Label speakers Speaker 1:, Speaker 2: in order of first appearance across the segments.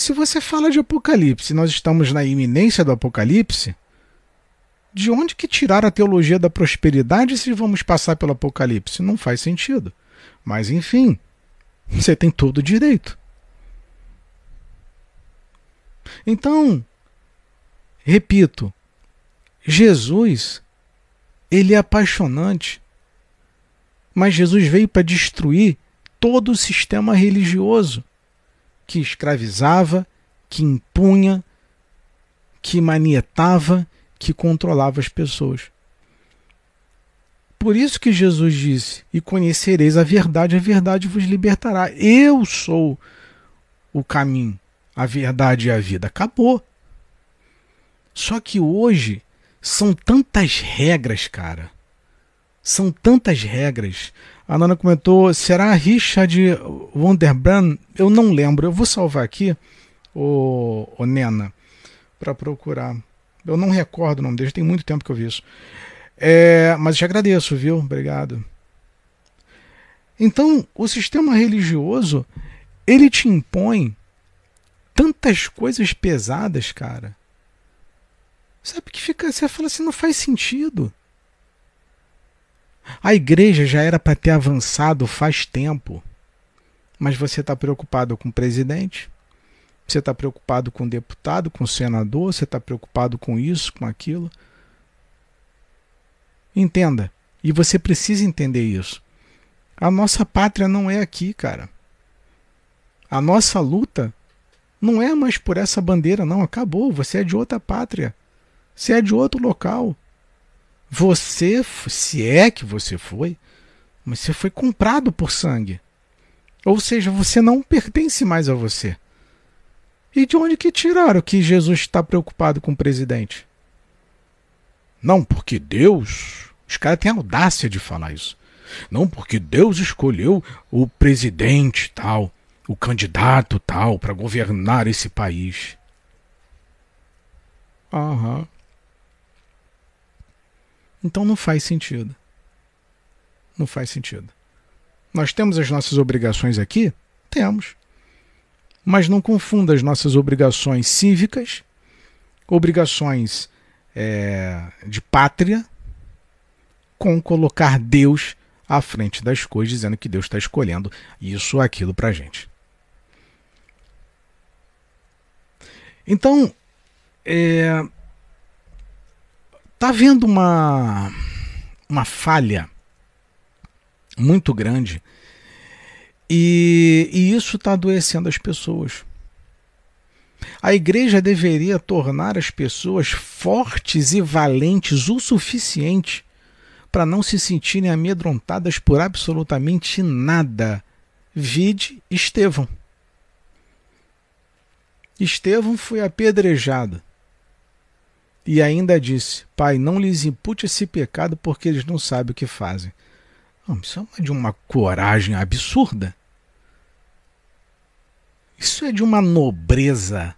Speaker 1: Se você fala de Apocalipse, nós estamos na iminência do Apocalipse, de onde que tirar a teologia da prosperidade se vamos passar pelo Apocalipse? Não faz sentido. Mas enfim, você tem todo o direito. Então, repito, Jesus, ele é apaixonante, mas Jesus veio para destruir todo o sistema religioso que escravizava, que impunha, que manietava, que controlava as pessoas. Por isso que Jesus disse: E conhecereis a verdade, a verdade vos libertará. Eu sou o caminho, a verdade e a vida. Acabou. Só que hoje são tantas regras, cara. São tantas regras. A Nana comentou, será Richard Wonderbrand? Eu não lembro. Eu vou salvar aqui, o, o Nena, para procurar. Eu não recordo o nome dele, tem muito tempo que eu vi isso. É, mas te agradeço, viu? Obrigado. Então, o sistema religioso, ele te impõe tantas coisas pesadas, cara. Sabe que fica, você fala assim, não faz sentido. A igreja já era para ter avançado faz tempo. Mas você está preocupado com o presidente, você está preocupado com o deputado, com o senador, você está preocupado com isso, com aquilo. Entenda. E você precisa entender isso. A nossa pátria não é aqui, cara. A nossa luta não é mais por essa bandeira, não. Acabou. Você é de outra pátria. Você é de outro local. Você, se é que você foi, você foi comprado por sangue. Ou seja, você não pertence mais a você. E de onde que tiraram que Jesus está preocupado com o presidente? Não, porque Deus. Os caras têm audácia de falar isso. Não, porque Deus escolheu o presidente tal, o candidato tal, para governar esse país. Aham. Então não faz sentido. Não faz sentido. Nós temos as nossas obrigações aqui? Temos. Mas não confunda as nossas obrigações cívicas, obrigações é, de pátria, com colocar Deus à frente das coisas, dizendo que Deus está escolhendo isso ou aquilo para a gente. Então, é, Está havendo uma, uma falha muito grande e, e isso está adoecendo as pessoas. A igreja deveria tornar as pessoas fortes e valentes o suficiente para não se sentirem amedrontadas por absolutamente nada. Vide Estevão. Estevão foi apedrejado. E ainda disse: Pai, não lhes impute esse pecado porque eles não sabem o que fazem. isso é de uma coragem absurda. Isso é de uma nobreza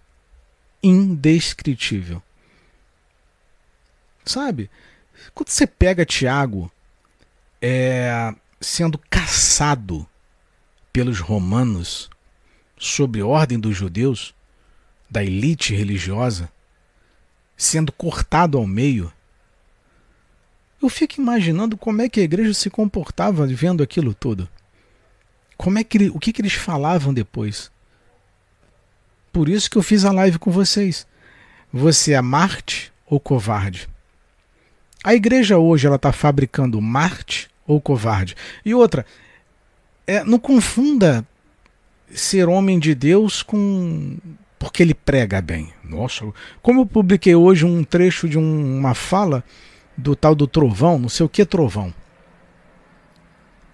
Speaker 1: indescritível. Sabe? Quando você pega Tiago é, sendo caçado pelos romanos sob ordem dos judeus, da elite religiosa, sendo cortado ao meio. Eu fico imaginando como é que a igreja se comportava vendo aquilo tudo. Como é que o que, que eles falavam depois? Por isso que eu fiz a live com vocês. Você é Marte ou covarde? A igreja hoje ela está fabricando Marte ou covarde? E outra, é, não confunda ser homem de Deus com porque ele prega bem. Nossa, como eu publiquei hoje um trecho de um, uma fala do tal do Trovão, não sei o que Trovão.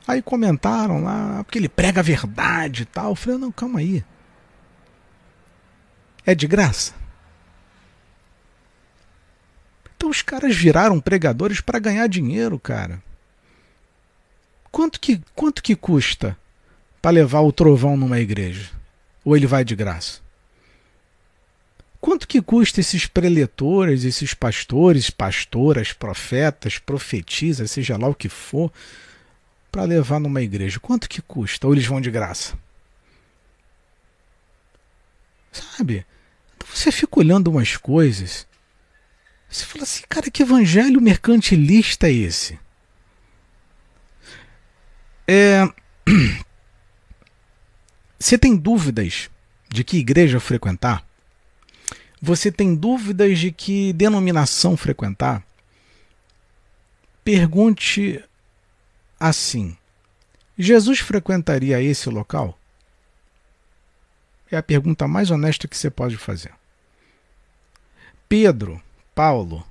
Speaker 1: Aí comentaram lá, porque ele prega a verdade e tal. Eu falei, não, calma aí. É de graça. Então os caras viraram pregadores para ganhar dinheiro, cara. Quanto que, quanto que custa para levar o trovão numa igreja? Ou ele vai de graça? Quanto que custa esses preletores, esses pastores, pastoras, profetas, profetisas, seja lá o que for, para levar numa igreja? Quanto que custa? Ou eles vão de graça? Sabe? Então você fica olhando umas coisas. Você fala assim, cara, que evangelho mercantilista é esse? É... Você tem dúvidas de que igreja frequentar? Você tem dúvidas de que denominação frequentar? Pergunte assim: Jesus frequentaria esse local? É a pergunta mais honesta que você pode fazer. Pedro, Paulo,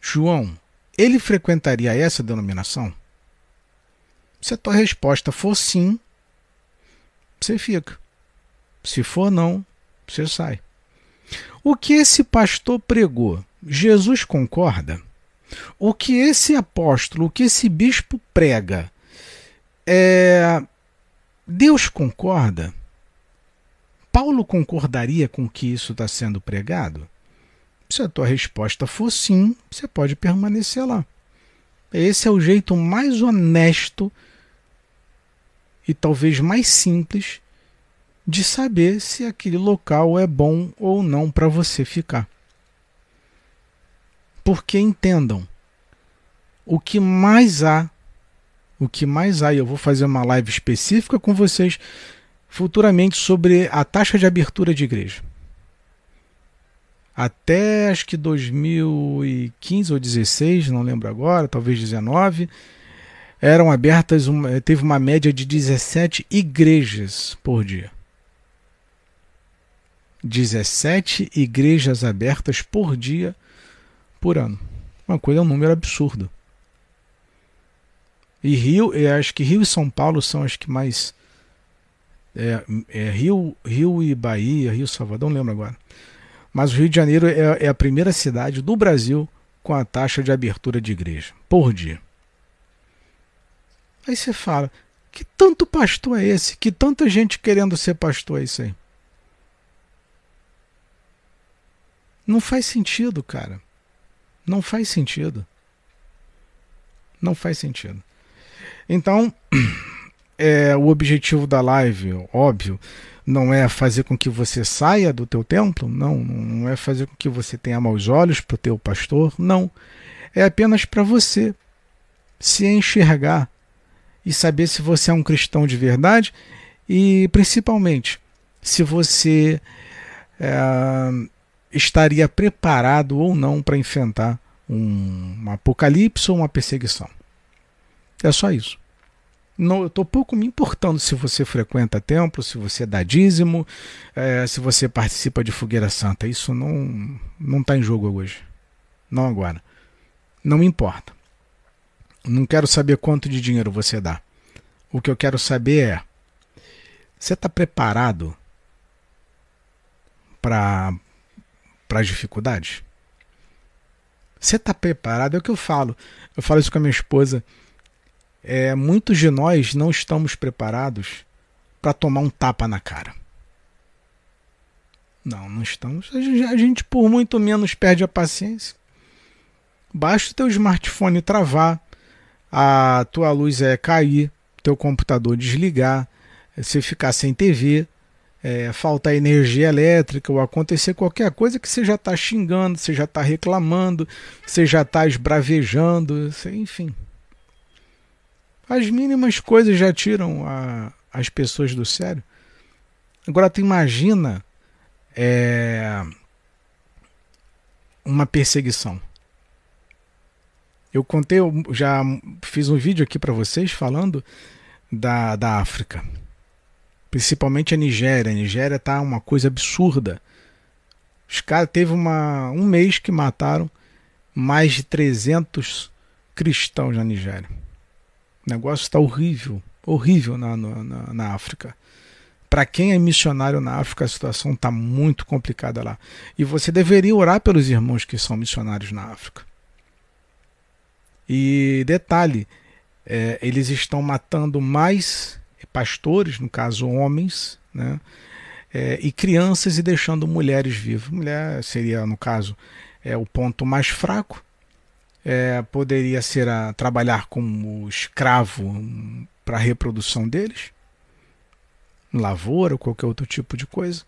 Speaker 1: João, ele frequentaria essa denominação? Se a tua resposta for sim, você fica. Se for não, você sai. O que esse pastor pregou, Jesus concorda? O que esse apóstolo, o que esse bispo prega, é... Deus concorda? Paulo concordaria com que isso está sendo pregado? Se a tua resposta for sim, você pode permanecer lá. Esse é o jeito mais honesto e talvez mais simples de saber se aquele local é bom ou não para você ficar. Porque entendam, o que mais há, o que mais há, e eu vou fazer uma live específica com vocês futuramente sobre a taxa de abertura de igreja. Até acho que 2015 ou 16, não lembro agora, talvez 19, eram abertas, teve uma média de 17 igrejas por dia. 17 igrejas abertas por dia por ano. Uma coisa, é um número absurdo. E Rio, eu acho que Rio e São Paulo são as que mais. É, é Rio, Rio e Bahia, Rio e Salvador, não lembro agora. Mas o Rio de Janeiro é, é a primeira cidade do Brasil com a taxa de abertura de igreja por dia. Aí você fala, que tanto pastor é esse? Que tanta gente querendo ser pastor é isso aí? Não faz sentido, cara. Não faz sentido. Não faz sentido. Então, é, o objetivo da live, óbvio, não é fazer com que você saia do teu templo, não, não é fazer com que você tenha maus olhos para o teu pastor, não. É apenas para você se enxergar e saber se você é um cristão de verdade e, principalmente, se você é, estaria preparado ou não para enfrentar um, um, apocalipse ou uma perseguição. É só isso. Não, eu estou pouco me importando se você frequenta templo, se você dá dízimo, é, se você participa de fogueira santa. Isso não não está em jogo hoje. Não agora. Não me importa. Não quero saber quanto de dinheiro você dá. O que eu quero saber é: você está preparado para para as dificuldades? Você está preparado? É o que eu falo. Eu falo isso com a minha esposa. É, muitos de nós não estamos preparados para tomar um tapa na cara. Não, não estamos. A gente, a gente, por muito menos, perde a paciência. Basta o teu smartphone travar, a tua luz é cair, teu computador desligar, você ficar sem TV, é, faltar energia elétrica ou acontecer qualquer coisa que você já está xingando, você já está reclamando, você já está esbravejando, enfim. As mínimas coisas já tiram a, as pessoas do sério. Agora tu imagina é, uma perseguição. Eu contei, eu já fiz um vídeo aqui para vocês falando da, da África principalmente a Nigéria. A Nigéria tá uma coisa absurda. Os caras teve uma, um mês que mataram mais de 300 cristãos na Nigéria. O negócio está horrível, horrível na, na, na África. Para quem é missionário na África, a situação está muito complicada lá. E você deveria orar pelos irmãos que são missionários na África. E detalhe, é, eles estão matando mais pastores, no caso homens, né? É, e crianças e deixando mulheres vivas. Mulher seria, no caso, é o ponto mais fraco. É, poderia ser a trabalhar como escravo para a reprodução deles, lavoura, qualquer outro tipo de coisa.